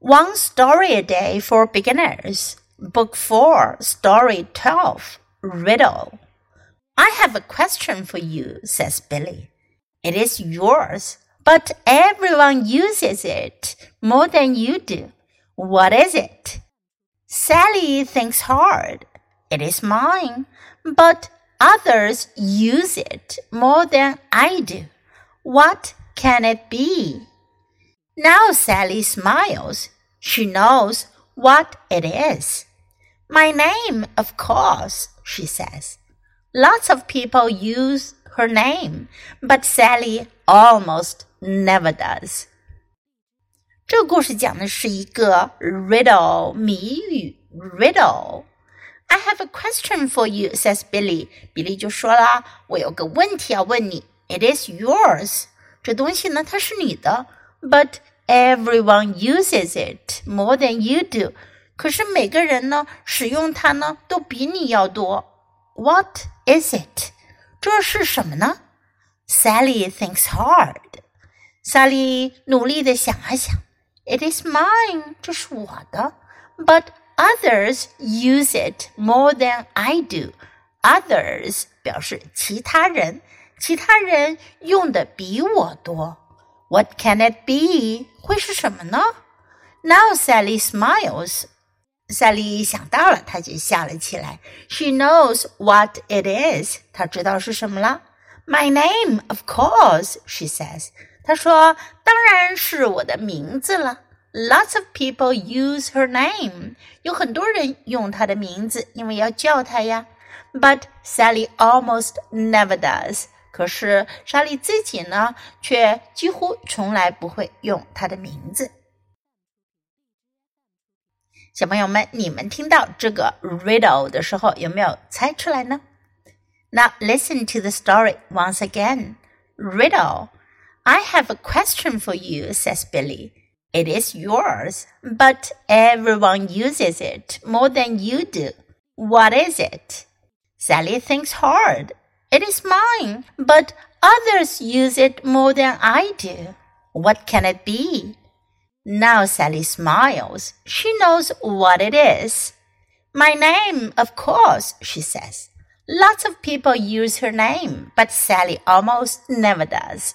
One Story a Day for Beginners, Book 4, Story 12, Riddle. I have a question for you, says Billy. It is yours, but everyone uses it more than you do. What is it? Sally thinks hard. It is mine, but others use it more than I do. What can it be? Now Sally smiles. She knows what it is. My name, of course, she says. Lots of people use her name, but Sally almost never does. 这个故事讲的是一个 riddle 谜语 riddle。I have a question for you, says Billy. 比利就说啦，我有个问题要问你。It is yours. 这东西呢，它是你的，but everyone uses it more than you do。可是每个人呢，使用它呢，都比你要多。What is it？这是什么呢？Sally thinks hard。Sally 努力的想啊想。It is mine，这是我的。But others use it more than I do。Others 表示其他人。其他人用的比我多。 What can it be？会是什么呢？Now Sally smiles. Sally 想到了，她就笑了起来。She knows what it is. 她知道是什么了。My name, of course, she says. 她说：“当然是我的名字了。” Lots of people use her name. 有很多人用她的名字，因为要叫她呀。But Sally almost never does. 可是莎莉自己呢，却几乎从来不会用她的名字。小朋友们，你们听到这个 riddle 的时候，有没有猜出来呢？Now listen to the story once again. Riddle. I have a question for you, says Billy. It is yours, but everyone uses it more than you do. What is it? Sally thinks hard. It is mine, but others use it more than I do. What can it be? Now Sally smiles. She knows what it is. My name, of course, she says. Lots of people use her name, but Sally almost never does.